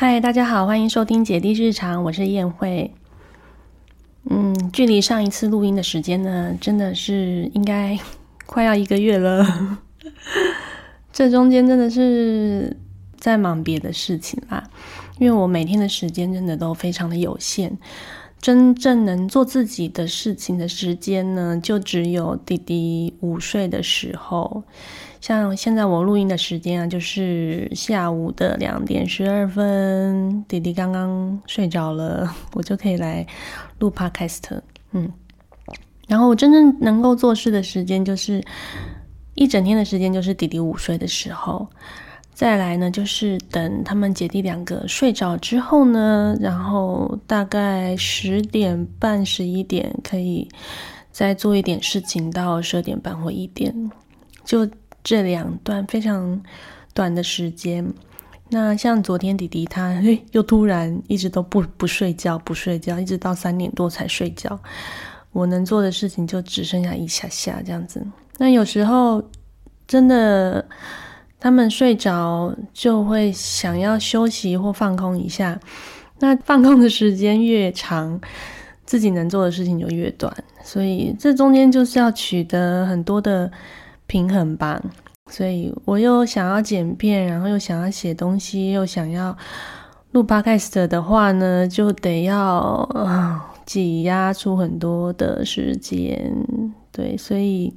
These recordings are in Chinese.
嗨，大家好，欢迎收听姐弟日常，我是燕慧。嗯，距离上一次录音的时间呢，真的是应该 快要一个月了。这中间真的是在忙别的事情啦，因为我每天的时间真的都非常的有限，真正能做自己的事情的时间呢，就只有弟弟午睡的时候。像现在我录音的时间啊，就是下午的两点十二分，弟弟刚刚睡着了，我就可以来录 podcast。嗯，然后我真正能够做事的时间，就是一整天的时间，就是弟弟午睡的时候。再来呢，就是等他们姐弟两个睡着之后呢，然后大概十点半、十一点，可以再做一点事情到十二点半或一点，就。这两段非常短的时间，那像昨天弟弟他又突然一直都不不睡觉，不睡觉，一直到三点多才睡觉。我能做的事情就只剩下一下下这样子。那有时候真的他们睡着就会想要休息或放空一下，那放空的时间越长，自己能做的事情就越短。所以这中间就是要取得很多的。平衡吧，所以我又想要剪片，然后又想要写东西，又想要录 podcast 的话呢，就得要挤压出很多的时间。对，所以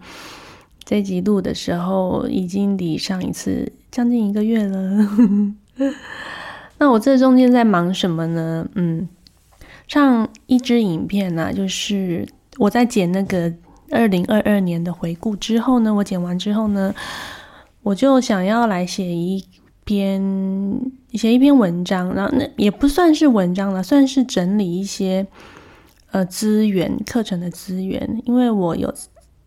这集录的时候已经离上一次将近一个月了。那我这中间在忙什么呢？嗯，上一支影片呢，就是我在剪那个。二零二二年的回顾之后呢，我剪完之后呢，我就想要来写一篇写一篇文章，然后那也不算是文章了，算是整理一些呃资源课程的资源，因为我有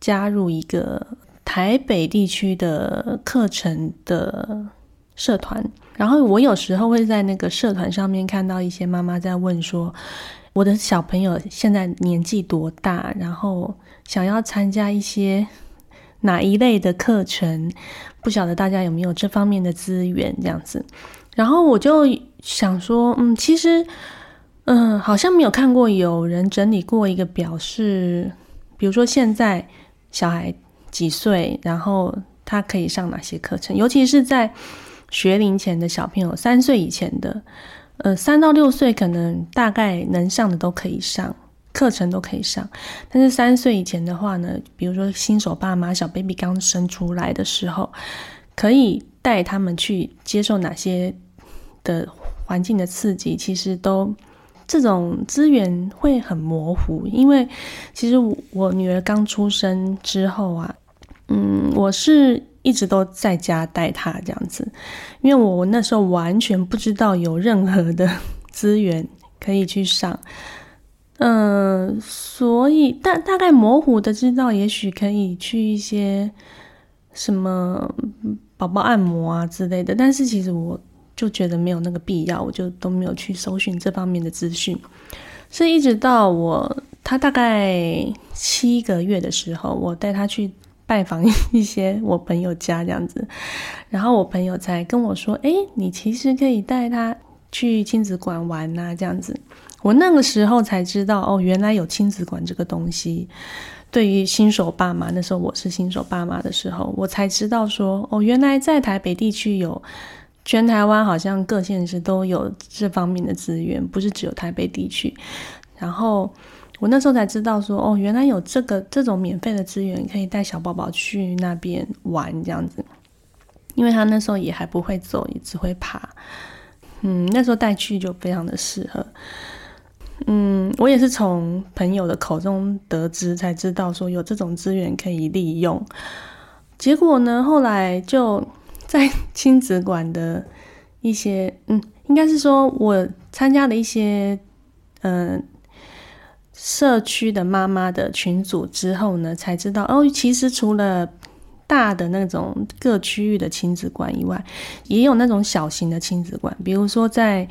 加入一个台北地区的课程的社团，然后我有时候会在那个社团上面看到一些妈妈在问说。我的小朋友现在年纪多大？然后想要参加一些哪一类的课程？不晓得大家有没有这方面的资源？这样子，然后我就想说，嗯，其实，嗯，好像没有看过有人整理过一个表，示比如说现在小孩几岁，然后他可以上哪些课程？尤其是在学龄前的小朋友，三岁以前的。呃，三到六岁可能大概能上的都可以上课程，都可以上。但是三岁以前的话呢，比如说新手爸妈小 baby 刚生出来的时候，可以带他们去接受哪些的环境的刺激，其实都这种资源会很模糊。因为其实我女儿刚出生之后啊，嗯，我是。一直都在家带他这样子，因为我那时候完全不知道有任何的 资源可以去上，嗯，所以大大概模糊的知道，也许可以去一些什么宝宝按摩啊之类的，但是其实我就觉得没有那个必要，我就都没有去搜寻这方面的资讯，是一直到我他大概七个月的时候，我带他去。拜访一些我朋友家这样子，然后我朋友才跟我说：“哎，你其实可以带他去亲子馆玩呐。”这样子，我那个时候才知道哦，原来有亲子馆这个东西。对于新手爸妈，那时候我是新手爸妈的时候，我才知道说哦，原来在台北地区有，全台湾好像各县市都有这方面的资源，不是只有台北地区。然后。我那时候才知道，说哦，原来有这个这种免费的资源，可以带小宝宝去那边玩这样子。因为他那时候也还不会走，也只会爬。嗯，那时候带去就非常的适合。嗯，我也是从朋友的口中得知，才知道说有这种资源可以利用。结果呢，后来就在亲子馆的一些，嗯，应该是说我参加了一些，嗯。社区的妈妈的群组之后呢，才知道哦，其实除了大的那种各区域的亲子馆以外，也有那种小型的亲子馆，比如说在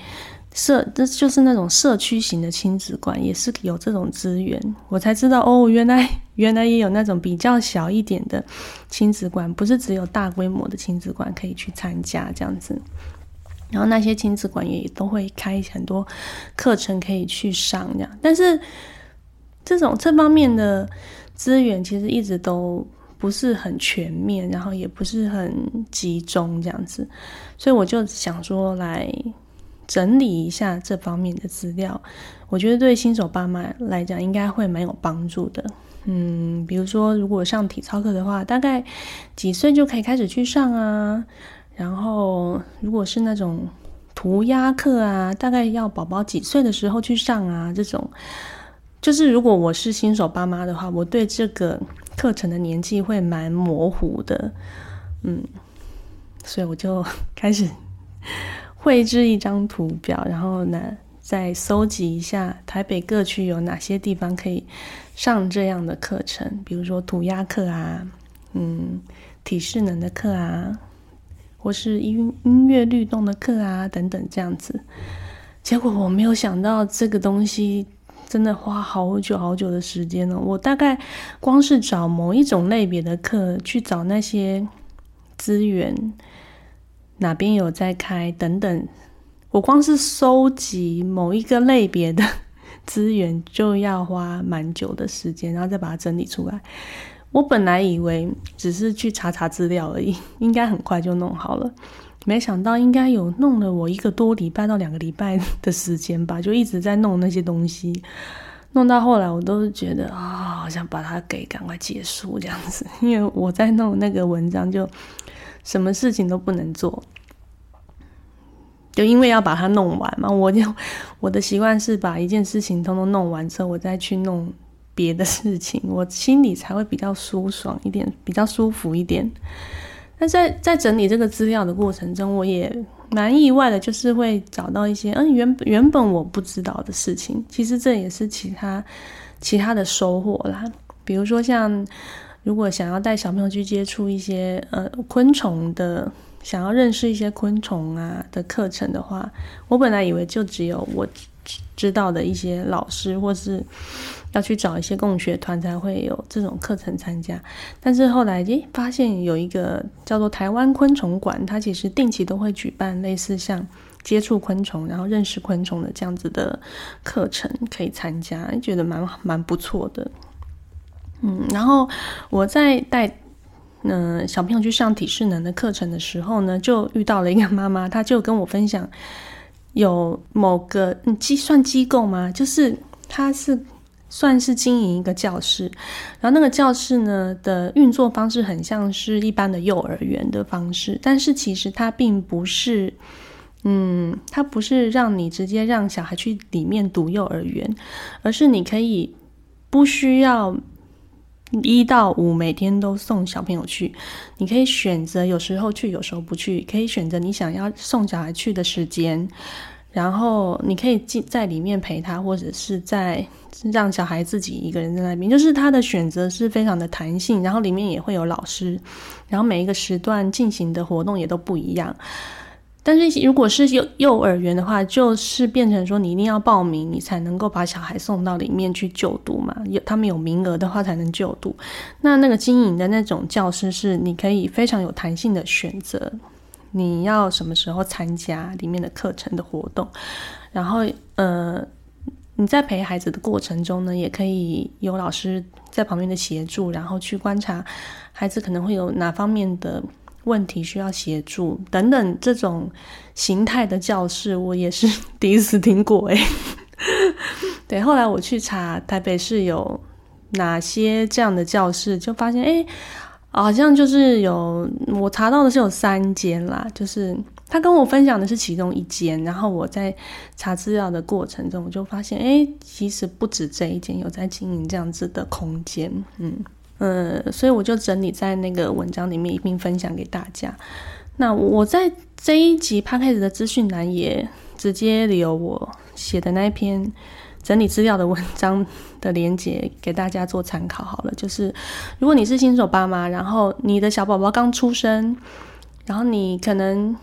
社，这就是那种社区型的亲子馆，也是有这种资源。我才知道哦，原来原来也有那种比较小一点的亲子馆，不是只有大规模的亲子馆可以去参加这样子。然后那些亲子馆也都会开很多课程可以去上这样，但是这种这方面的资源其实一直都不是很全面，然后也不是很集中这样子，所以我就想说来整理一下这方面的资料，我觉得对新手爸妈来讲应该会蛮有帮助的。嗯，比如说如果上体操课的话，大概几岁就可以开始去上啊？然后，如果是那种涂鸦课啊，大概要宝宝几岁的时候去上啊？这种，就是如果我是新手爸妈的话，我对这个课程的年纪会蛮模糊的，嗯，所以我就开始绘制一张图表，然后呢，再搜集一下台北各区有哪些地方可以上这样的课程，比如说涂鸦课啊，嗯，体适能的课啊。或是音音乐律动的课啊，等等这样子，结果我没有想到这个东西真的花好久好久的时间呢。我大概光是找某一种类别的课，去找那些资源，哪边有在开等等，我光是收集某一个类别的资源，就要花蛮久的时间，然后再把它整理出来。我本来以为只是去查查资料而已，应该很快就弄好了，没想到应该有弄了我一个多礼拜到两个礼拜的时间吧，就一直在弄那些东西，弄到后来我都是觉得啊，好想把它给赶快结束这样子，因为我在弄那个文章就什么事情都不能做，就因为要把它弄完嘛，我就 我的习惯是把一件事情通通弄完之后，我再去弄。别的事情，我心里才会比较舒爽一点，比较舒服一点。那在在整理这个资料的过程中，我也蛮意外的，就是会找到一些嗯原原本我不知道的事情。其实这也是其他其他的收获啦。比如说像如果想要带小朋友去接触一些呃昆虫的，想要认识一些昆虫啊的课程的话，我本来以为就只有我知道的一些老师或是。要去找一些共学团才会有这种课程参加，但是后来诶发现有一个叫做台湾昆虫馆，它其实定期都会举办类似像接触昆虫，然后认识昆虫的这样子的课程可以参加，觉得蛮蛮不错的。嗯，然后我在带嗯小朋友去上体适能的课程的时候呢，就遇到了一个 妈妈，她就跟我分享有某个机算机构吗？就是她是。算是经营一个教室，然后那个教室呢的运作方式很像是一般的幼儿园的方式，但是其实它并不是，嗯，它不是让你直接让小孩去里面读幼儿园，而是你可以不需要一到五每天都送小朋友去，你可以选择有时候去，有时候不去，可以选择你想要送小孩去的时间。然后你可以进在里面陪他，或者是在让小孩自己一个人在那边，就是他的选择是非常的弹性。然后里面也会有老师，然后每一个时段进行的活动也都不一样。但是如果是幼幼儿园的话，就是变成说你一定要报名，你才能够把小孩送到里面去就读嘛。有他们有名额的话才能就读。那那个经营的那种教师是你可以非常有弹性的选择。你要什么时候参加里面的课程的活动？然后，呃，你在陪孩子的过程中呢，也可以有老师在旁边的协助，然后去观察孩子可能会有哪方面的问题需要协助等等。这种形态的教室，我也是 第一次听过。诶。对，后来我去查台北市有哪些这样的教室，就发现，哎。好像就是有我查到的是有三间啦，就是他跟我分享的是其中一间，然后我在查资料的过程中，我就发现，哎，其实不止这一间有在经营这样子的空间，嗯呃，所以我就整理在那个文章里面一并分享给大家。那我在这一集 p a c k a g e 的资讯栏也直接留我写的那一篇。整理资料的文章的连接给大家做参考好了。就是如果你是新手爸妈，然后你的小宝宝刚出生，然后你可能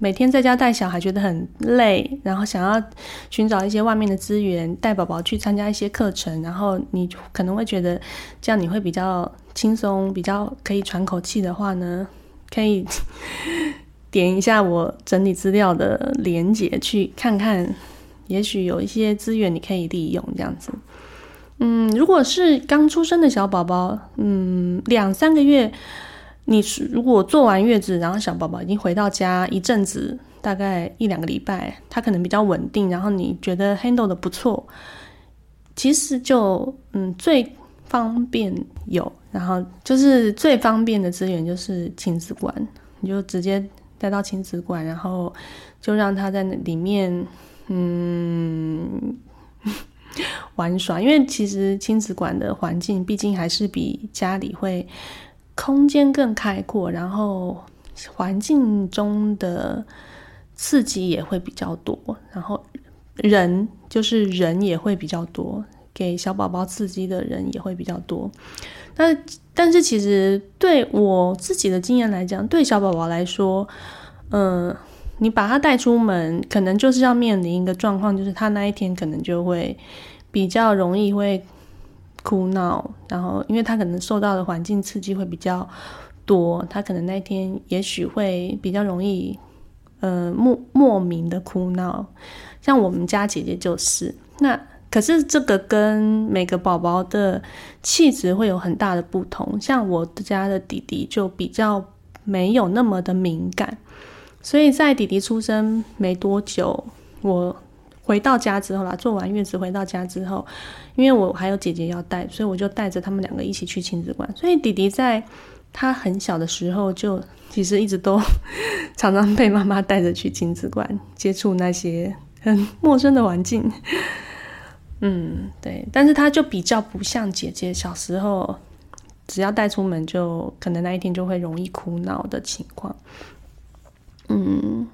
每天在家带小孩觉得很累，然后想要寻找一些外面的资源，带宝宝去参加一些课程，然后你可能会觉得这样你会比较轻松，比较可以喘口气的话呢，可以 点一下我整理资料的连接，去看看，也许有一些资源你可以利用这样子。嗯，如果是刚出生的小宝宝，嗯，两三个月，你如果做完月子，然后小宝宝已经回到家一阵子，大概一两个礼拜，他可能比较稳定，然后你觉得 handle 的不错，其实就嗯最方便有，然后就是最方便的资源就是亲子馆，你就直接。带到亲子馆，然后就让他在那里面，嗯，玩耍。因为其实亲子馆的环境毕竟还是比家里会空间更开阔，然后环境中的刺激也会比较多，然后人就是人也会比较多，给小宝宝刺激的人也会比较多。那但是其实对我自己的经验来讲，对小宝宝来说，嗯，你把他带出门，可能就是要面临一个状况，就是他那一天可能就会比较容易会哭闹，然后因为他可能受到的环境刺激会比较多，他可能那一天也许会比较容易，呃，莫莫名的哭闹。像我们家姐姐就是，那可是这个跟每个宝宝的气质会有很大的不同。像我家的弟弟就比较没有那么的敏感。所以在弟弟出生没多久，我回到家之后啦，做完月子回到家之后，因为我还有姐姐要带，所以我就带着他们两个一起去亲子馆。所以弟弟在他很小的时候，就其实一直都 常常被妈妈带着去亲子馆，接触那些很陌生的环境。嗯，对，但是他就比较不像姐姐小时候，只要带出门就可能那一天就会容易哭闹的情况。嗯，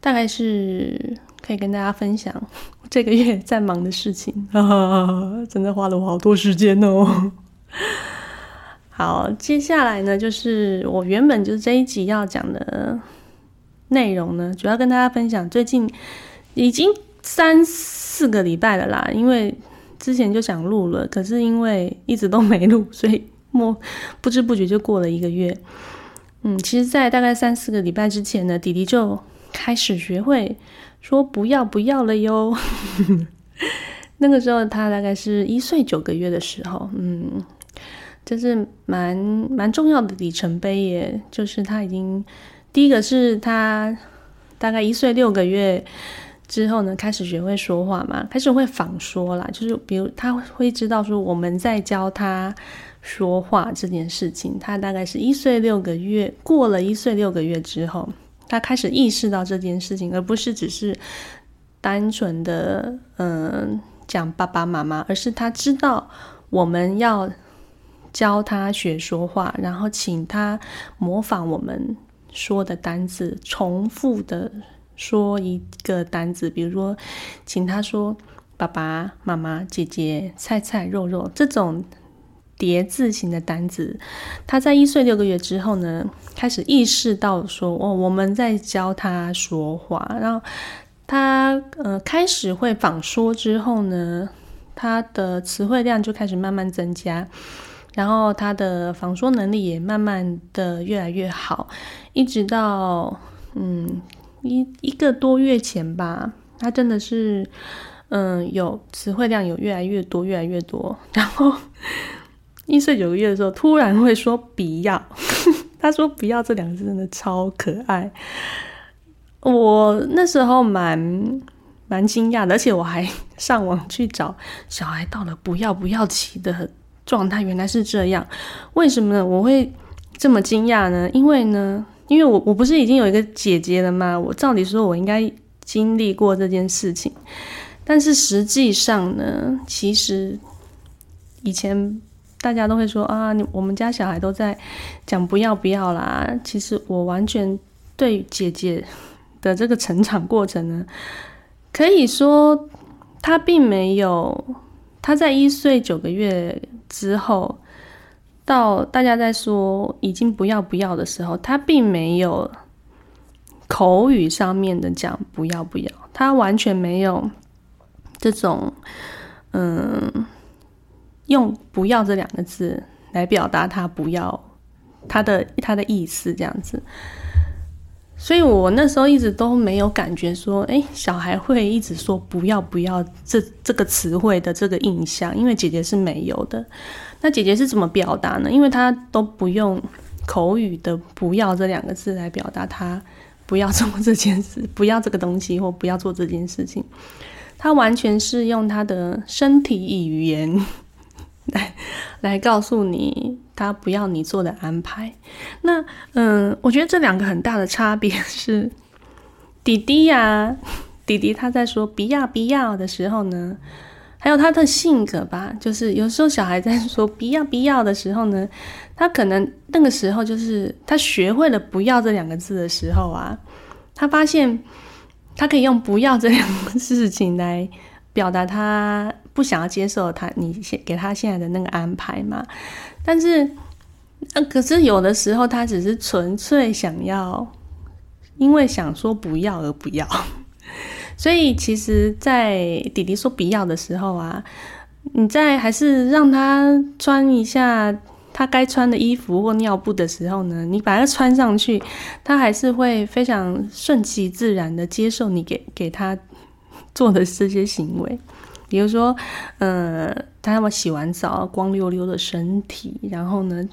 大概是可以跟大家分享 这个月在忙的事情，真的花了我好多时间哦。好，接下来呢，就是我原本就是这一集要讲的内容呢，主要跟大家分享最近已经三四个礼拜了啦，因为之前就想录了，可是因为一直都没录，所以莫不知不觉就过了一个月。嗯，其实，在大概三四个礼拜之前呢，弟弟就开始学会说“不要不要”了哟。那个时候他大概是一岁九个月的时候，嗯，这是蛮蛮重要的里程碑耶。就是他已经第一个是他大概一岁六个月之后呢，开始学会说话嘛，开始会仿说啦，就是比如他会知道说我们在教他。说话这件事情，他大概是一岁六个月，过了一岁六个月之后，他开始意识到这件事情，而不是只是单纯的嗯讲爸爸妈妈，而是他知道我们要教他学说话，然后请他模仿我们说的单字，重复的说一个单字，比如说，请他说爸爸妈妈、姐姐、菜菜、肉肉这种。叠字型的单子，他在一岁六个月之后呢，开始意识到说，哦，我们在教他说话，然后他呃开始会仿说之后呢，他的词汇量就开始慢慢增加，然后他的仿说能力也慢慢的越来越好，一直到嗯一一个多月前吧，他真的是嗯有词汇量有越来越多，越来越多，然后。一岁九个月的时候，突然会说“不要”，他说“不要”这两个字真的超可爱。我那时候蛮蛮惊讶的，而且我还 上网去找小孩到了“不要不要”期的状态，原来是这样。为什么呢？我会这么惊讶呢？因为呢，因为我我不是已经有一个姐姐了吗？我照理说，我应该经历过这件事情，但是实际上呢，其实以前。大家都会说啊，你我们家小孩都在讲不要不要啦。其实我完全对姐姐的这个成长过程呢，可以说她并没有，她在一岁九个月之后，到大家在说已经不要不要的时候，她并没有口语上面的讲不要不要，她完全没有这种嗯。用“不要”这两个字来表达他不要他的他的意思，这样子。所以我那时候一直都没有感觉说，哎，小孩会一直说不要不要这这个词汇的这个印象，因为姐姐是没有的。那姐姐是怎么表达呢？因为她都不用口语的“不要”这两个字来表达，她不要做这件事，不要这个东西，或不要做这件事情。她完全是用她的身体语言 来来告诉你。他不要你做的安排，那嗯，我觉得这两个很大的差别是，弟弟呀，弟弟他在说不要不要的时候呢，还有他的性格吧，就是有时候小孩在说不要不要的时候呢，他可能那个时候就是他学会了不要这两个字的时候啊，他发现他可以用不要这两个事情来表达他不想要接受他你现给他现在的那个安排嘛。但是，呃，可是有的时候他只是纯粹想要，因为想说不要而不要，所以其实，在弟弟说不要的时候啊，你在还是让他穿一下他该穿的衣服或尿布的时候呢，你把它穿上去，他还是会非常顺其自然的接受你给给他做的这些行为。比如说，呃，他们洗完澡，光溜溜的身体，然后呢，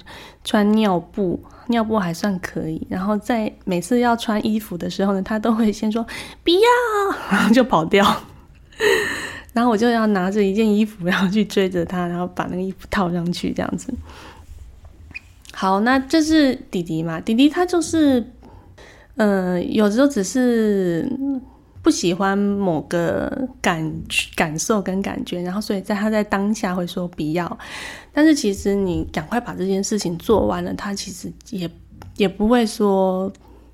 穿尿布，尿布还算可以。然后在每次要穿衣服的时候呢，他都会先说不要，然后就跑掉。然后我就要拿着一件衣服，然后去追着他，然后把那个衣服套上去，这样子。好，那这是弟弟嘛？弟弟他就是，呃，有时候只是。不喜欢某个感感受跟感觉，然后所以在他在当下会说不要，但是其实你赶快把这件事情做完了，他其实也也不会说，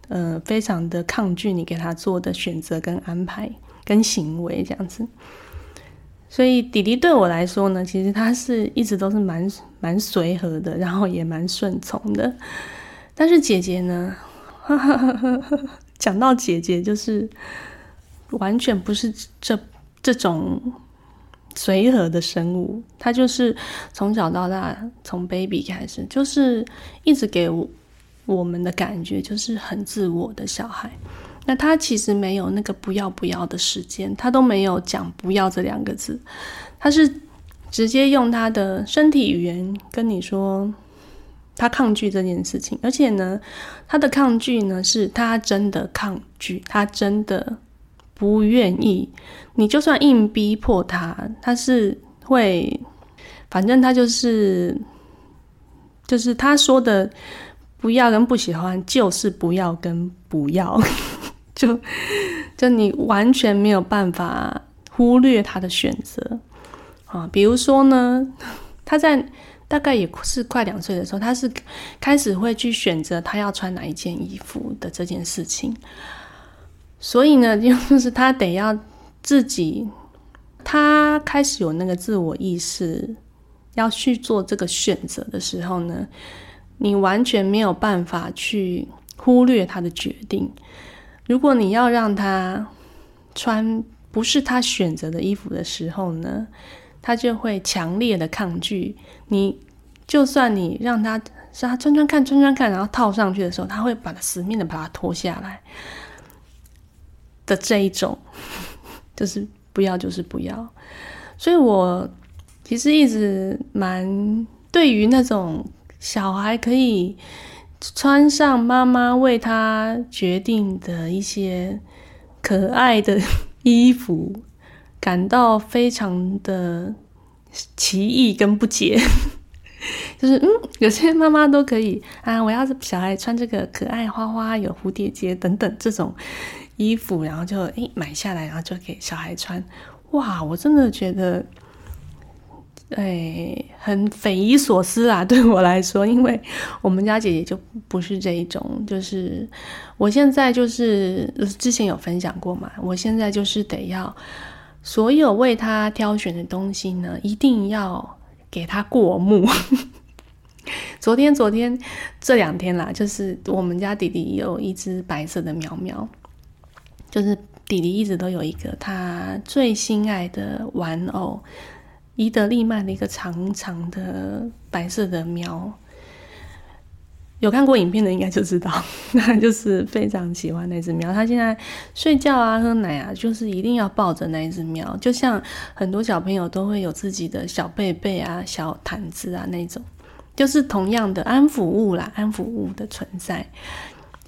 呃，非常的抗拒你给他做的选择跟安排跟行为这样子。所以弟弟对我来说呢，其实他是一直都是蛮蛮随和的，然后也蛮顺从的。但是姐姐呢，讲到姐姐就是。完全不是这这种随和的生物，他就是从小到大，从 baby 开始，就是一直给我我们的感觉就是很自我的小孩。那他其实没有那个不要不要的时间，他都没有讲不要这两个字，他是直接用他的身体语言跟你说他抗拒这件事情，而且呢，他的抗拒呢是他真的抗拒，他真的。不愿意，你就算硬逼迫他，他是会，反正他就是，就是他说的不要跟不喜欢，就是不要跟不要，就就你完全没有办法忽略他的选择啊。比如说呢，他在大概也是快两岁的时候，他是开始会去选择他要穿哪一件衣服的这件事情。所以呢，就是他得要自己，他开始有那个自我意识，要去做这个选择的时候呢，你完全没有办法去忽略他的决定。如果你要让他穿不是他选择的衣服的时候呢，他就会强烈的抗拒。你就算你让他让他穿穿看，穿穿看，然后套上去的时候，他会把它死命的把它脱下来。的这一种，就是不要，就是不要。所以我其实一直蛮对于那种小孩可以穿上妈妈为他决定的一些可爱的 衣服，感到非常的奇异跟不解。就是嗯，有些妈妈都可以啊，我要是小孩穿这个可爱花花有蝴蝶结等等这种。衣服，然后就诶买下来，然后就给小孩穿。哇，我真的觉得，哎，很匪夷所思啊！对我来说，因为我们家姐姐就不是这一种，就是我现在就是之前有分享过嘛，我现在就是得要所有为他挑选的东西呢，一定要给他过目。昨天，昨天这两天啦，就是我们家弟弟有一只白色的喵喵。就是弟弟一直都有一个他最心爱的玩偶，伊德利曼的一个长长的白色的喵。有看过影片的应该就知道，那就是非常喜欢那只喵。他现在睡觉啊、喝奶啊，就是一定要抱着那一只喵。就像很多小朋友都会有自己的小被被啊、小毯子啊那种，就是同样的安抚物啦，安抚物的存在。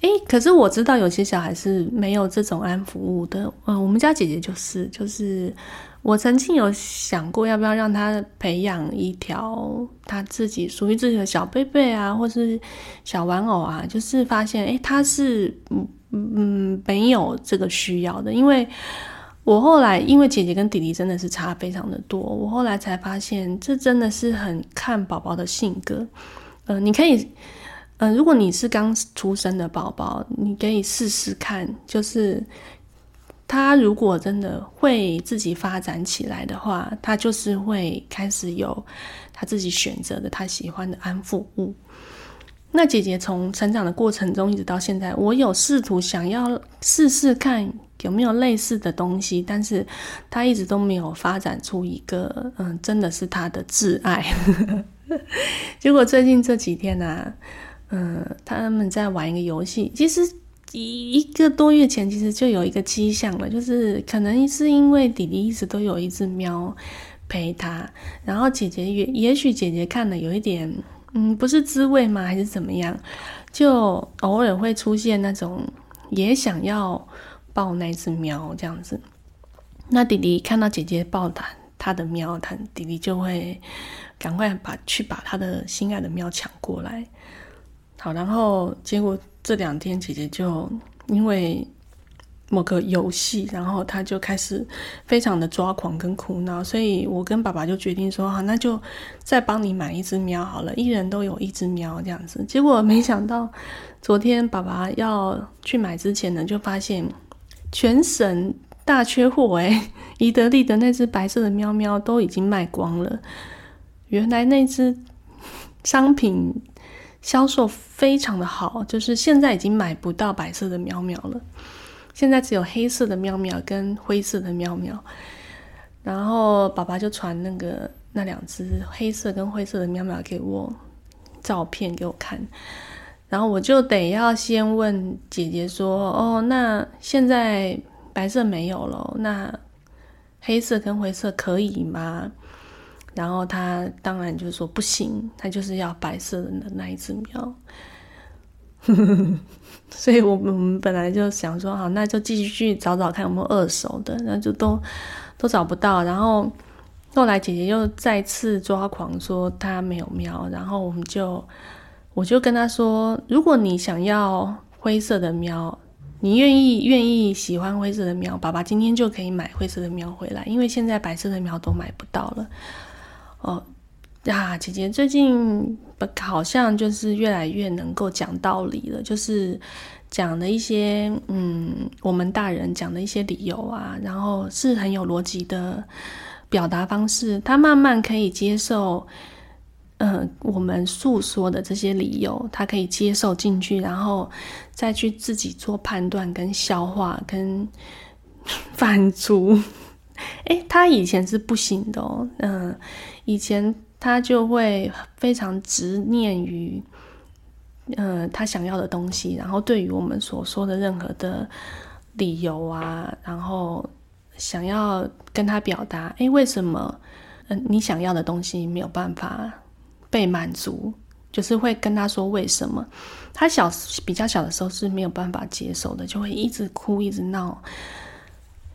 诶，可是我知道有些小孩是没有这种安抚物的。嗯，我们家姐姐就是，就是。我曾经有想过，要不要让他培养一条他自己属于自己的小贝贝啊，或是小玩偶啊？就是发现，诶，他是嗯嗯没有这个需要的。因为我后来，因为姐姐跟弟弟真的是差非常的多，我后来才发现，这真的是很看宝宝的性格。嗯，你可以，嗯，如果你是刚出生的宝宝，你可以试试看，就是。他如果真的会自己发展起来的话，他就是会开始有他自己选择的他喜欢的安抚物。那姐姐从成长的过程中一直到现在，我有试图想要试试看有没有类似的东西，但是他一直都没有发展出一个嗯，真的是他的挚爱。结果最近这几天呢，嗯，他们在玩一个游戏，其实。一一个多月前，其实就有一个迹象了，就是可能是因为弟弟一直都有一只喵陪他，然后姐姐也也许姐姐看了有一点，嗯，不是滋味吗？还是怎么样？就偶尔会出现那种也想要抱那只喵这样子。那弟弟看到姐姐抱他他的喵，他弟弟就会赶快把去把他的心爱的喵抢过来。好，然后结果。这两天，姐姐就因为某个游戏，然后她就开始非常的抓狂跟哭闹，所以我跟爸爸就决定说：“好，那就再帮你买一只喵好了，一人都有一只喵这样子。”结果没想到，昨天爸爸要去买之前呢，就发现全省大缺货哎，宜得利的那只白色的喵喵都已经卖光了，原来那只商品。销售非常的好，就是现在已经买不到白色的喵喵了，现在只有黑色的喵喵跟灰色的喵喵。然后爸爸就传那个那两只黑色跟灰色的喵喵给我照片给我看，然后我就得要先问姐姐说：“哦，那现在白色没有了，那黑色跟灰色可以吗？”然后他当然就是说不行，他就是要白色的那一只喵。所以我们本来就想说，好，那就继续找找看有没有二手的，然后就都都找不到。然后后来姐姐又再次抓狂说她没有喵，然后我们就我就跟她说，如果你想要灰色的喵，你愿意愿意喜欢灰色的喵，爸爸今天就可以买灰色的喵回来，因为现在白色的喵都买不到了。哦呀，姐姐最近好像就是越来越能够讲道理了，就是讲的一些嗯，我们大人讲的一些理由啊，然后是很有逻辑的表达方式，他慢慢可以接受，嗯，我们诉说的这些理由，他可以接受进去，然后再去自己做判断、跟消化、跟 反刍。哎，他以前是不行的哦，嗯。以前他就会非常执念于，嗯，他想要的东西，然后对于我们所说的任何的理由啊，然后想要跟他表达，哎，为什么，嗯，你想要的东西没有办法被满足，就是会跟他说为什么。他小比较小的时候是没有办法接受的，就会一直哭，一直闹。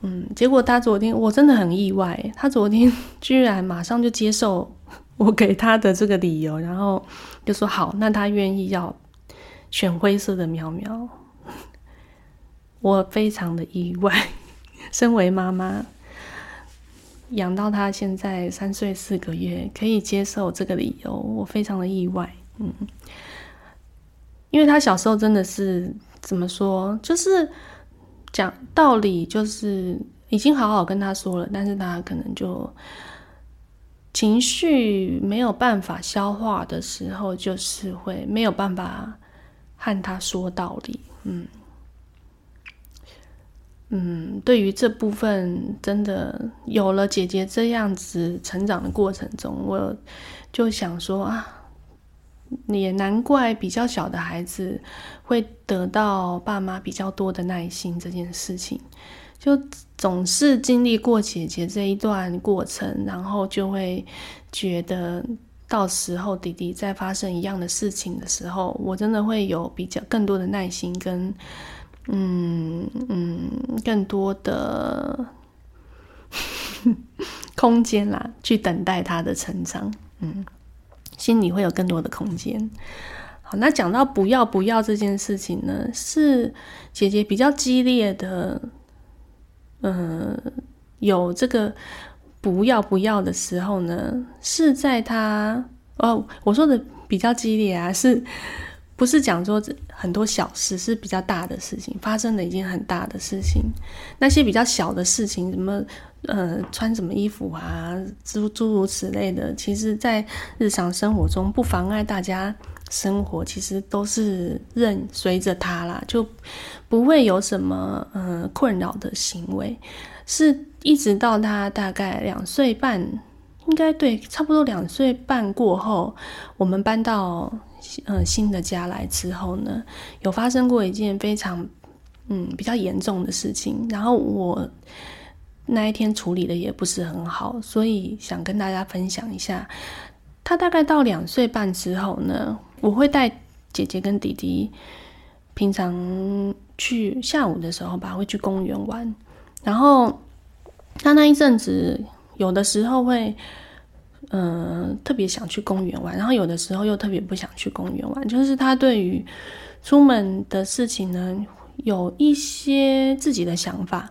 嗯，结果他昨天我真的很意外，他昨天 居然马上就接受我给他的这个理由，然后就说好，那他愿意要选灰色的喵喵，我非常的意外。身为妈妈，养到他现在三岁四个月，可以接受这个理由，我非常的意外。嗯，因为他小时候真的是怎么说，就是。讲道理就是已经好好跟他说了，但是他可能就情绪没有办法消化的时候，就是会没有办法和他说道理。嗯嗯，对于这部分，真的有了姐姐这样子成长的过程中，我就想说啊，也难怪比较小的孩子会得到爸妈比较多的耐心这件事情，就总是经历过姐姐这一段过程，然后就会觉得到时候弟弟在发生一样的事情的时候，我真的会有比较更多的耐心跟嗯嗯更多的 空间啦，去等待他的成长，嗯。心里会有更多的空间。好，那讲到不要不要这件事情呢，是姐姐比较激烈的，嗯，有这个不要不要的时候呢，是在她哦，我说的比较激烈啊，是不是讲说很多小事是比较大的事情发生的已经很大的事情，那些比较小的事情什么？呃，穿什么衣服啊，诸诸如此类的，其实，在日常生活中不妨碍大家生活，其实都是任随着他啦，就不会有什么呃困扰的行为。是一直到他大概两岁半，应该对，差不多两岁半过后，我们搬到呃新的家来之后呢，有发生过一件非常嗯比较严重的事情，然后我。那一天处理的也不是很好，所以想跟大家分享一下。他大概到两岁半之后呢，我会带姐姐跟弟弟，平常去下午的时候吧，会去公园玩。然后他那一阵子，有的时候会，嗯，特别想去公园玩，然后有的时候又特别不想去公园玩。就是他对于出门的事情呢，有一些自己的想法。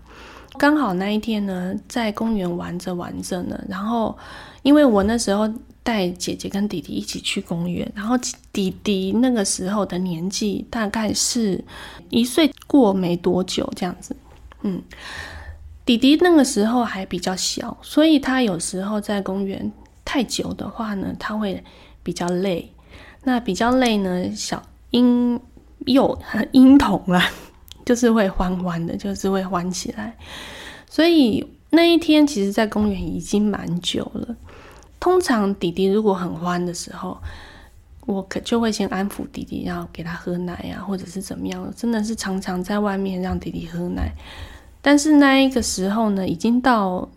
刚好那一天呢，在公园玩着玩着呢，然后因为我那时候带姐姐跟弟弟一起去公园，然后弟弟那个时候的年纪大概是一岁过没多久这样子，嗯，弟弟那个时候还比较小，所以他有时候在公园太久的话呢，他会比较累。那比较累呢，小婴幼婴童啊。就是会欢欢的，就是会欢起来。所以那一天，其实，在公园已经蛮久了。通常弟弟如果很欢的时候，我可就会先安抚弟弟，要给他喝奶呀，或者是怎么样。真的是常常在外面让弟弟喝奶。但是那一个时候呢，已经到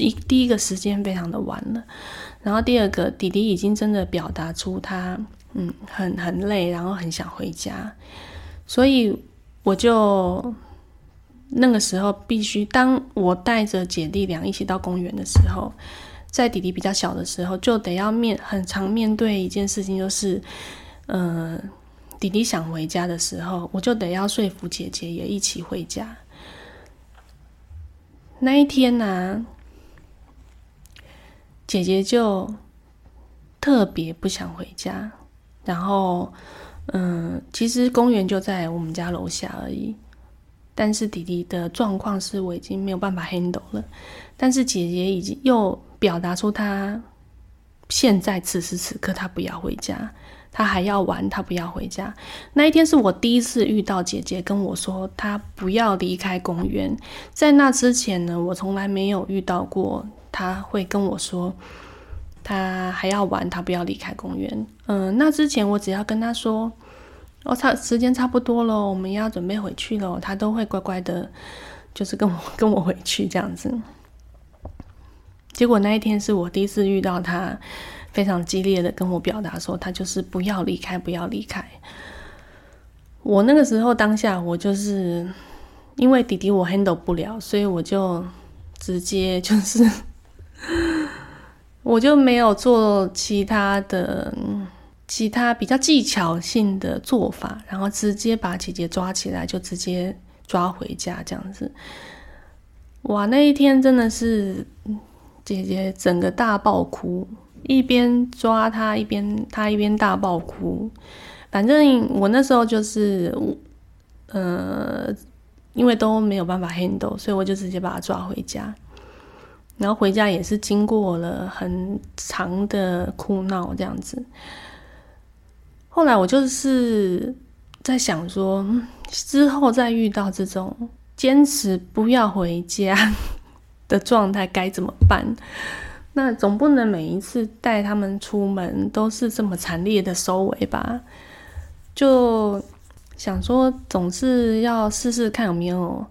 一第一个时间非常的晚了。然后第二个，弟弟已经真的表达出他嗯很很累，然后很想回家，所以。我就那个时候必须，当我带着姐弟俩一起到公园的时候，在弟弟比较小的时候，就得要面很常面对一件事情，就是，嗯，弟弟想回家的时候，我就得要说服姐姐也一起回家。那一天呢，姐姐就特别不想回家，然后。嗯，其实公园就在我们家楼下而已，但是弟弟的状况是我已经没有办法 handle 了。但是姐姐已经又表达出她现在此时此刻她不要回家，她还要玩，她不要回家。那一天是我第一次遇到姐姐跟我说她不要离开公园，在那之前呢，我从来没有遇到过他会跟我说。他还要玩，他不要离开公园。嗯，那之前我只要跟他说，哦，差时间差不多了，我们要准备回去了，他都会乖乖的，就是跟我 跟我回去这样子。结果那一天是我第一次遇到他，非常激烈的跟我表达说，他就是不要离开，不要离开。我那个时候当下，我就是因为弟弟我 handle 不了，所以我就直接就是。我就没有做其他的、其他比较技巧性的做法，然后直接把姐姐抓起来，就直接抓回家这样子。哇，那一天真的是姐姐整个大爆哭，一边抓她，一边她一边大爆哭。反正我那时候就是，呃，因为都没有办法 handle，所以我就直接把她抓回家。然后回家也是经过了很长的哭闹这样子。后来我就是在想说，之后再遇到这种坚持不要回家 的状态该怎么办？那总不能每一次带他们出门都是这么惨烈的收尾吧？就想说，总是要试试看有没有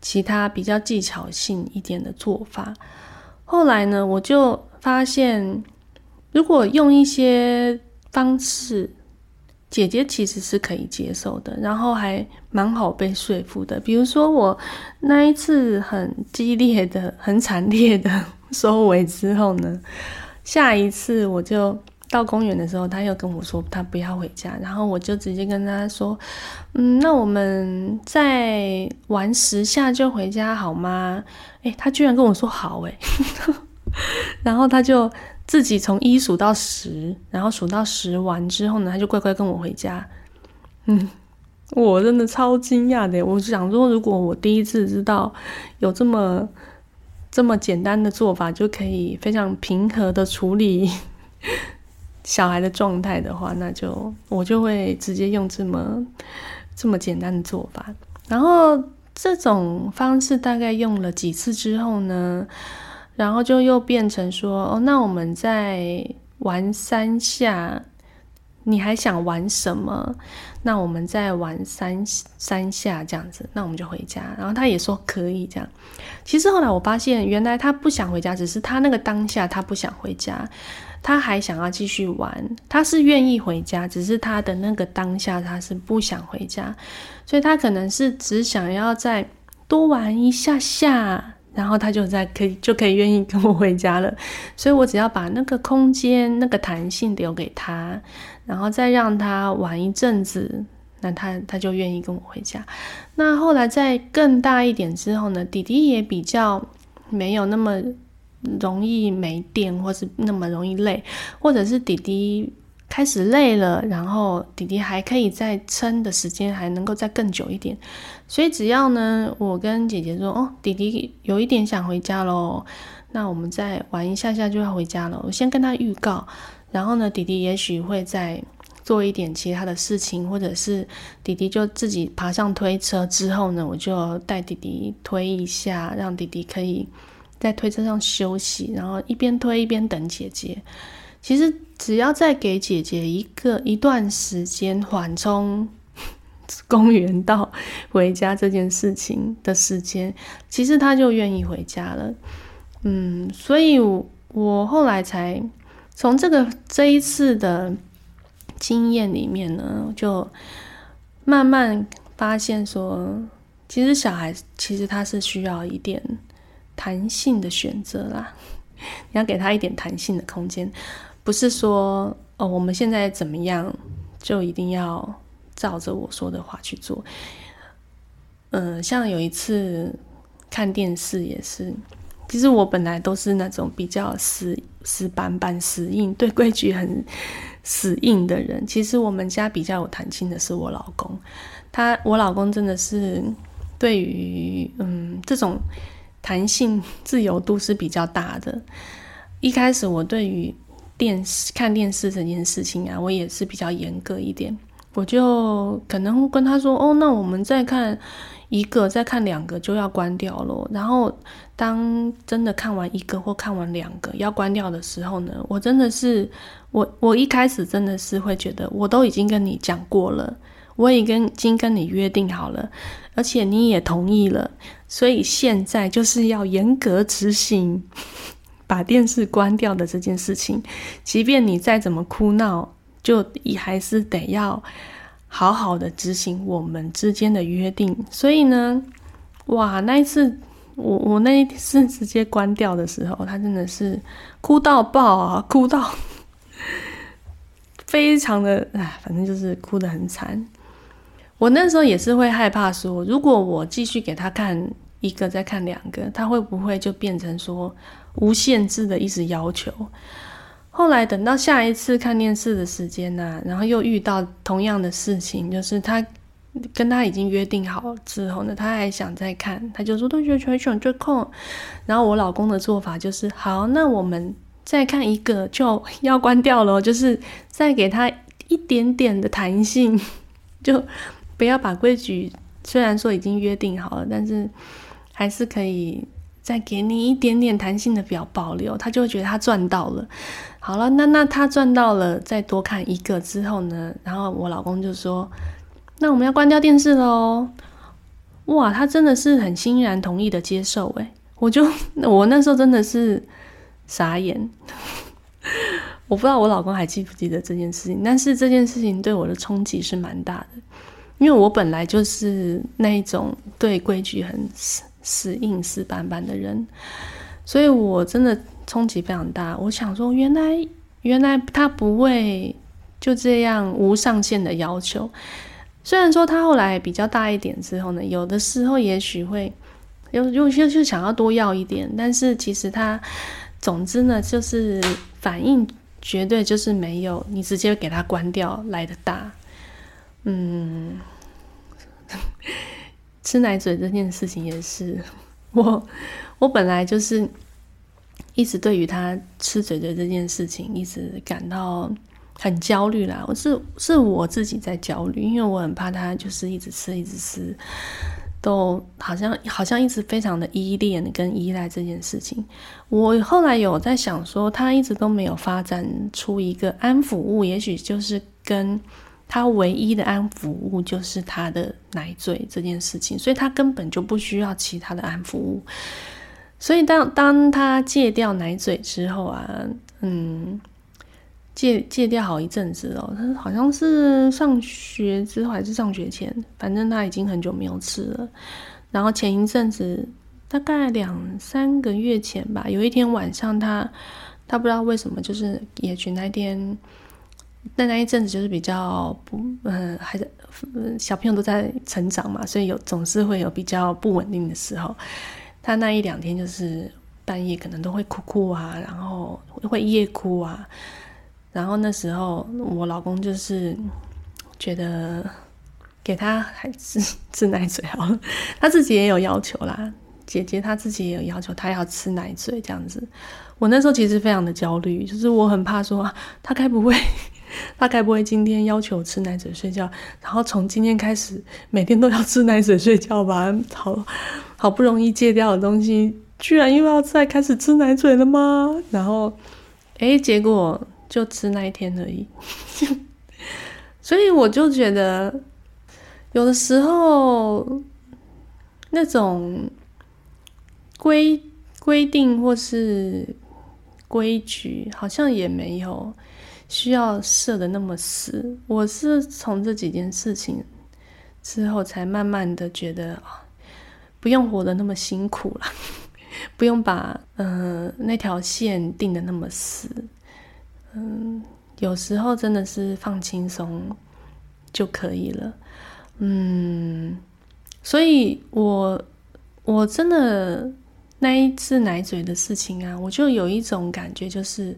其他比较技巧性一点的做法。后来呢，我就发现，如果用一些方式，姐姐其实是可以接受的，然后还蛮好被说服的。比如说，我那一次很激烈的、很惨烈的 收尾之后呢，下一次我就。到公园的时候，他又跟我说他不要回家，然后我就直接跟他说：“嗯，那我们再玩十下就回家好吗？”诶，他居然跟我说好诶，然后他就自己从一数到十，然后数到十完之后呢，他就乖乖跟我回家。嗯，我真的超惊讶的，我想说，如果我第一次知道有这么这么简单的做法，就可以非常平和的处理。小孩的状态的话，那就我就会直接用这么这么简单的做法。然后这种方式大概用了几次之后呢，然后就又变成说，哦，那我们再玩三下。你还想玩什么？那我们再玩三三下这样子，那我们就回家。然后他也说可以这样。其实后来我发现，原来他不想回家，只是他那个当下他不想回家。他还想要继续玩，他是愿意回家，只是他的那个当下他是不想回家，所以他可能是只想要再多玩一下下，然后他就在可以就可以愿意跟我回家了。所以我只要把那个空间、那个弹性留给他，然后再让他玩一阵子，那他他就愿意跟我回家。那后来在更大一点之后呢，弟弟也比较没有那么。容易没电，或是那么容易累，或者是弟弟开始累了，然后弟弟还可以再撑的时间还能够再更久一点。所以只要呢，我跟姐姐说，哦，弟弟有一点想回家喽，那我们再玩一下下就要回家了。我先跟他预告，然后呢，弟弟也许会再做一点其他的事情，或者是弟弟就自己爬上推车之后呢，我就带弟弟推一下，让弟弟可以。在推车上休息，然后一边推一边等姐姐。其实只要再给姐姐一个一段时间缓冲公园到回家这件事情的时间，其实她就愿意回家了。嗯，所以我后来才从这个这一次的经验里面呢，就慢慢发现说，其实小孩其实他是需要一点。弹性的选择啦，你要给他一点弹性的空间，不是说哦，我们现在怎么样就一定要照着我说的话去做。嗯，像有一次看电视也是，其实我本来都是那种比较死死板板、死硬、对规矩很死硬的人。其实我们家比较有弹性的是我老公，他我老公真的是对于嗯这种。弹性自由度是比较大的。一开始我对于电视看电视这件事情啊，我也是比较严格一点。我就可能跟他说：“哦，那我们再看一个，再看两个就要关掉了。”然后当真的看完一个或看完两个要关掉的时候呢，我真的是我我一开始真的是会觉得，我都已经跟你讲过了，我已经跟你约定好了，而且你也同意了。所以现在就是要严格执行把电视关掉的这件事情，即便你再怎么哭闹，就也还是得要好好的执行我们之间的约定。所以呢，哇，那一次我我那一次直接关掉的时候，他真的是哭到爆啊，哭到 非常的哎，反正就是哭得很惨。我那时候也是会害怕说，如果我继续给他看。一个再看两个，他会不会就变成说无限制的一直要求？后来等到下一次看电视的时间呢，然后又遇到同样的事情，就是他跟他已经约定好之后呢，他还想再看，他就说都觉得选最空。然后我老公的做法就是好，那我们再看一个就要关掉了，就是再给他一点点的弹性，就不要把规矩虽然说已经约定好了，但是。还是可以再给你一点点弹性的表保留，他就会觉得他赚到了。好了，那那他赚到了，再多看一个之后呢，然后我老公就说：“那我们要关掉电视喽。”哇，他真的是很欣然同意的接受，诶，我就 我那时候真的是傻眼。我不知道我老公还记不记得这件事情，但是这件事情对我的冲击是蛮大的，因为我本来就是那一种对规矩很死死硬死板板的人，所以我真的冲击非常大。我想说，原来原来他不会就这样无上限的要求，虽然说他后来比较大一点之后呢，有的时候也许会有有些就想要多要一点，但是其实他总之呢，就是反应。绝对就是没有你直接给他关掉来的大，嗯，吃奶嘴这件事情也是 我，我本来就是一直对于他吃嘴嘴这件事情一直感到很焦虑啦。我是是我自己在焦虑，因为我很怕他就是一直吃一直吃。都好像好像一直非常的依恋跟依赖这件事情。我后来有在想说，他一直都没有发展出一个安抚物，也许就是跟他唯一的安抚物就是他的奶嘴这件事情，所以他根本就不需要其他的安抚物。所以当当他戒掉奶嘴之后啊，嗯。戒戒掉好一阵子哦，他好像是上学之后还是上学前，反正他已经很久没有吃了。然后前一阵子，大概两三个月前吧，有一天晚上，他他不知道为什么，就是也许那天那那一阵子就是比较不嗯，还是小朋友都在成长嘛，所以有总是会有比较不稳定的时候。他那一两天就是半夜可能都会哭哭啊，然后会夜哭啊。然后那时候，我老公就是觉得给他还是吃奶嘴好了，他自己也有要求啦。姐姐她自己也有要求，她要吃奶嘴这样子。我那时候其实非常的焦虑，就是我很怕说他该不会，他该不会今天要求吃奶嘴睡觉，然后从今天开始每天都要吃奶嘴睡觉吧？好好不容易戒掉的东西，居然又要再开始吃奶嘴了吗？然后，哎，结果。就吃那一天而已，所以我就觉得，有的时候那种规规定或是规矩，好像也没有需要设的那么死。我是从这几件事情之后，才慢慢的觉得不用活得那么辛苦了，不用把呃那条线定的那么死。嗯，有时候真的是放轻松就可以了。嗯，所以我我真的那一次奶嘴的事情啊，我就有一种感觉，就是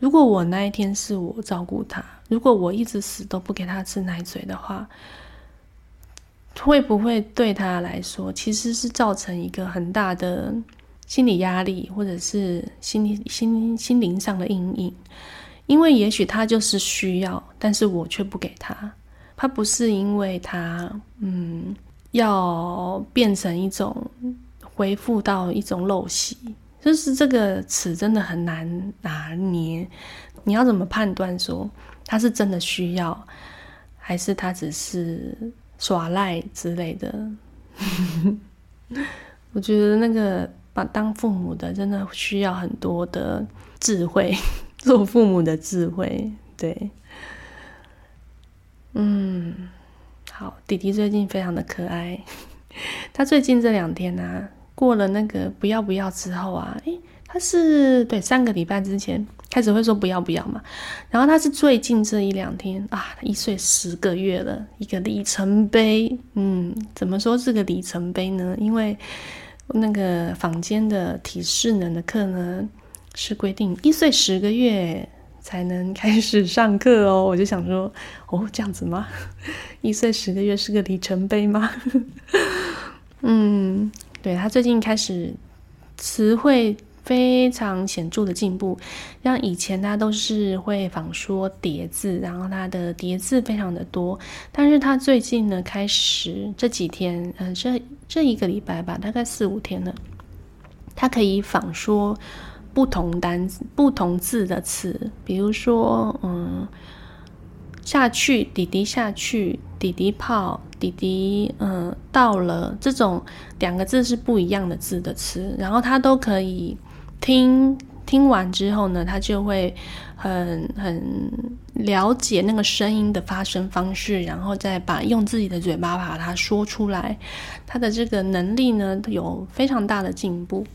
如果我那一天是我照顾他，如果我一直死都不给他吃奶嘴的话，会不会对他来说其实是造成一个很大的心理压力，或者是心理心心灵上的阴影？因为也许他就是需要，但是我却不给他。他不是因为他，嗯，要变成一种恢复到一种陋习，就是这个词真的很难拿捏。你要怎么判断说他是真的需要，还是他只是耍赖之类的？我觉得那个把当父母的真的需要很多的智慧。做父母的智慧，对，嗯，好，弟弟最近非常的可爱。他最近这两天呢，过了那个不要不要之后啊，诶，他是对三个礼拜之前开始会说不要不要嘛，然后他是最近这一两天啊，一岁十个月了，一个里程碑。嗯，怎么说是个里程碑呢？因为那个坊间的体适能的课呢。是规定一岁十个月才能开始上课哦，我就想说，哦，这样子吗？一岁十个月是个里程碑吗？嗯，对他最近开始词汇非常显著的进步，像以前他都是会仿说叠字，然后他的叠字非常的多，但是他最近呢开始这几天，嗯，这这一个礼拜吧，大概四五天了。他可以仿说不同单词、不同字的词，比如说，嗯，下去，弟弟下去，弟弟泡，弟弟，嗯，到了，这种两个字是不一样的字的词，然后他都可以听。听完之后呢，他就会很很了解那个声音的发声方式，然后再把用自己的嘴巴把它说出来。他的这个能力呢，有非常大的进步。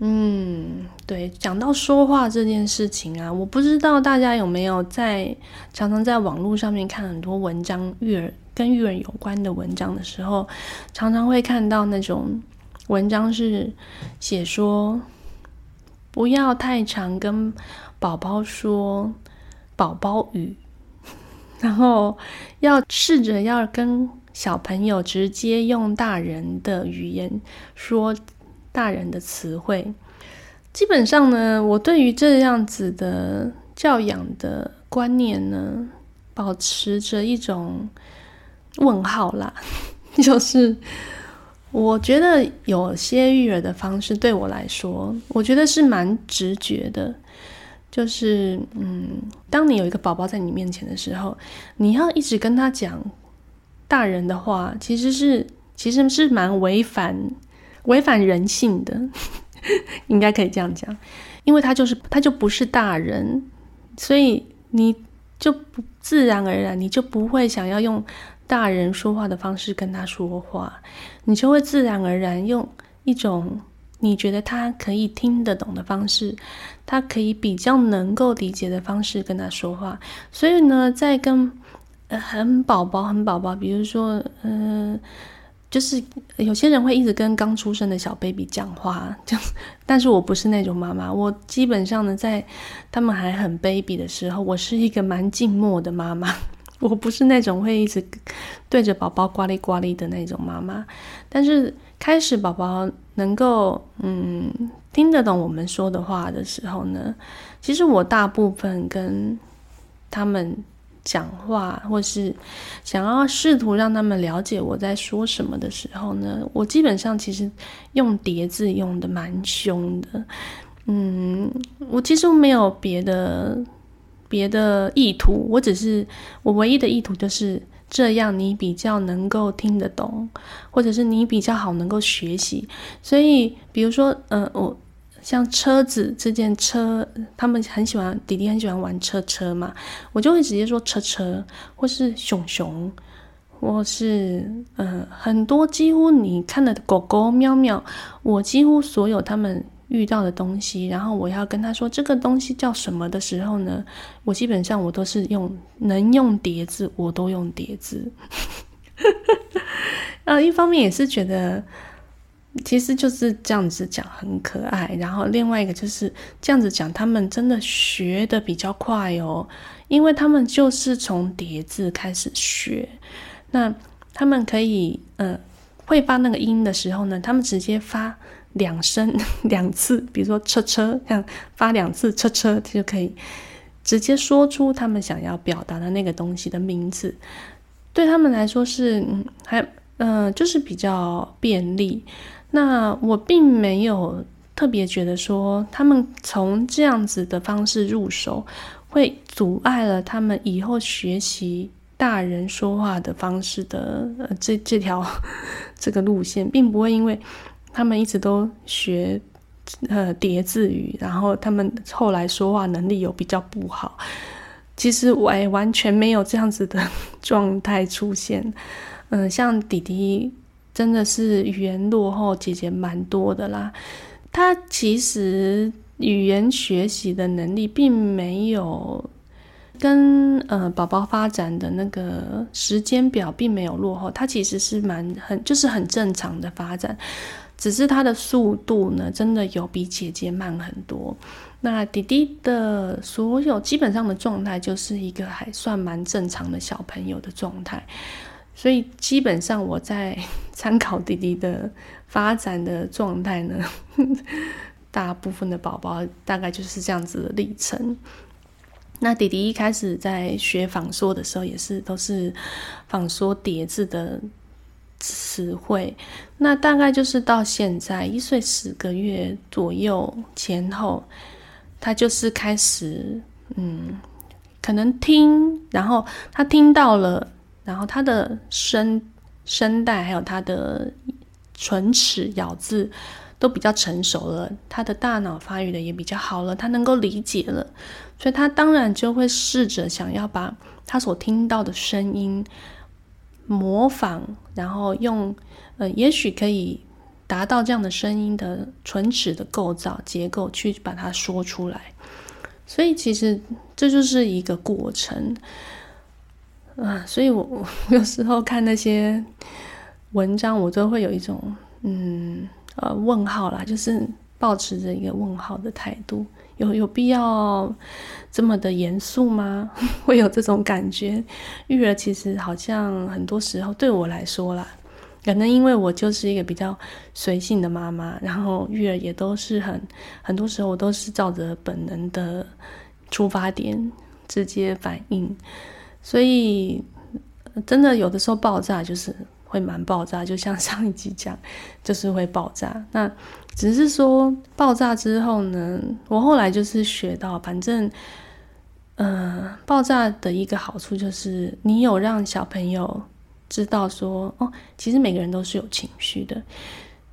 嗯，对，讲到说话这件事情啊，我不知道大家有没有在常常在网络上面看很多文章，育儿跟育儿有关的文章的时候，常常会看到那种文章是写说。不要太常跟宝宝说宝宝语，然后要试着要跟小朋友直接用大人的语言说大人的词汇。基本上呢，我对于这样子的教养的观念呢，保持着一种问号啦，就是。我觉得有些育儿的方式对我来说，我觉得是蛮直觉的。就是，嗯，当你有一个宝宝在你面前的时候，你要一直跟他讲大人的话，其实是其实是蛮违反违反人性的，应该可以这样讲，因为他就是他就不是大人，所以你就不自然而然你就不会想要用。大人说话的方式跟他说话，你就会自然而然用一种你觉得他可以听得懂的方式，他可以比较能够理解的方式跟他说话。所以呢，在跟很宝宝、很宝宝，比如说，嗯，就是有些人会一直跟刚出生的小 baby 讲话，就。但是我不是那种妈妈，我基本上呢，在他们还很 baby 的时候，我是一个蛮静默的妈妈。我不是那种会一直对着宝宝呱哩呱哩的那种妈妈，但是开始宝宝能够嗯听得懂我们说的话的时候呢，其实我大部分跟他们讲话，或是想要试图让他们了解我在说什么的时候呢，我基本上其实用叠字用的蛮凶的，嗯，我其实没有别的。别的意图，我只是我唯一的意图就是这样，你比较能够听得懂，或者是你比较好能够学习。所以，比如说，呃，我像车子这件车，他们很喜欢，弟弟很喜欢玩车车嘛，我就会直接说车车，或是熊熊，或是嗯，很多几乎你看的狗狗喵喵，我几乎所有他们。遇到的东西，然后我要跟他说这个东西叫什么的时候呢，我基本上我都是用能用叠字，我都用叠字。呃，一方面也是觉得其实就是这样子讲很可爱，然后另外一个就是这样子讲，他们真的学的比较快哦，因为他们就是从叠字开始学，那他们可以呃会发那个音的时候呢，他们直接发。两声 两次，比如说车车，像发两次车车，就可以直接说出他们想要表达的那个东西的名字。对他们来说是还嗯，就是比较便利。那我并没有特别觉得说他们从这样子的方式入手会阻碍了他们以后学习大人说话的方式的呃这这条这个路线，并不会因为。他们一直都学呃叠字语，然后他们后来说话能力有比较不好。其实我完全没有这样子的状态出现。嗯，像弟弟真的是语言落后姐姐蛮多的啦。他其实语言学习的能力并没有跟呃宝宝发展的那个时间表并没有落后，他其实是蛮很就是很正常的发展。只是他的速度呢，真的有比姐姐慢很多。那弟弟的所有基本上的状态，就是一个还算蛮正常的小朋友的状态。所以基本上我在参考弟弟的发展的状态呢，大部分的宝宝大概就是这样子的历程。那弟弟一开始在学仿说的时候，也是都是仿说叠字的。词汇。那大概就是到现在一岁十个月左右前后，他就是开始，嗯，可能听，然后他听到了，然后他的声声带还有他的唇齿咬字都比较成熟了，他的大脑发育的也比较好了，他能够理解了，所以他当然就会试着想要把他所听到的声音模仿，然后用。呃，也许可以达到这样的声音的唇齿的构造结构去把它说出来，所以其实这就是一个过程。啊，所以我我有时候看那些文章，我都会有一种嗯呃问号啦，就是保持着一个问号的态度，有有必要这么的严肃吗？会有这种感觉？育儿其实好像很多时候对我来说啦。可能因为我就是一个比较随性的妈妈，然后育儿也都是很很多时候我都是照着本能的出发点直接反应，所以真的有的时候爆炸就是会蛮爆炸，就像上一集讲，就是会爆炸。那只是说爆炸之后呢，我后来就是学到，反正嗯，爆炸的一个好处就是你有让小朋友。知道说哦，其实每个人都是有情绪的，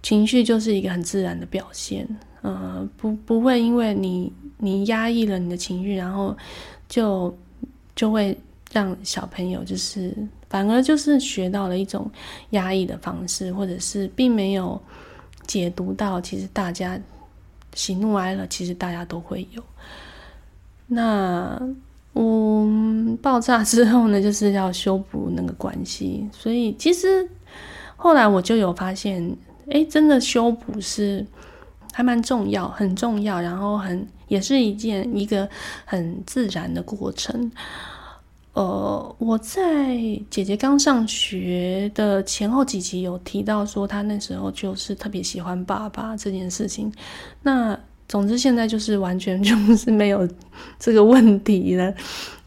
情绪就是一个很自然的表现，呃，不不会因为你你压抑了你的情绪，然后就就会让小朋友就是反而就是学到了一种压抑的方式，或者是并没有解读到其实大家喜怒哀乐其实大家都会有，那。嗯，爆炸之后呢，就是要修补那个关系，所以其实后来我就有发现，哎，真的修补是还蛮重要，很重要，然后很也是一件一个很自然的过程。呃，我在姐姐刚上学的前后几集有提到说，她那时候就是特别喜欢爸爸这件事情，那。总之，现在就是完全就 是没有这个问题了。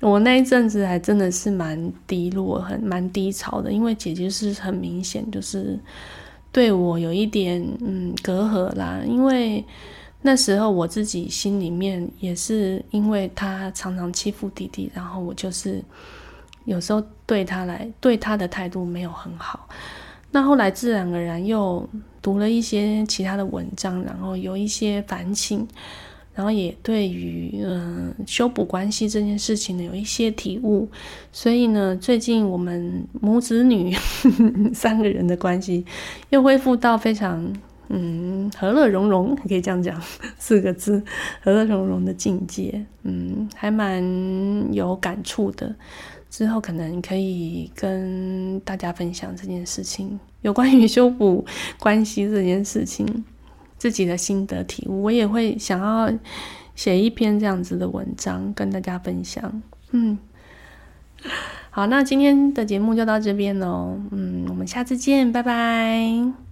我那一阵子还真的是蛮低落、很蛮低潮的，因为姐姐是很明显就是对我有一点嗯隔阂啦。因为那时候我自己心里面也是，因为她常常欺负弟弟，然后我就是有时候对他来对他的态度没有很好。那后来自然而然又读了一些其他的文章，然后有一些反省，然后也对于嗯修补关系这件事情呢有一些体悟，所以呢，最近我们母子女 三个人的关系又恢复到非常嗯和乐融融，可以这样讲四个字和乐融融的境界，嗯，还蛮有感触的。之后可能可以跟大家分享这件事情，有关于修补关系这件事情，自己的心得体悟，我也会想要写一篇这样子的文章跟大家分享。嗯，好，那今天的节目就到这边喽。嗯，我们下次见，拜拜。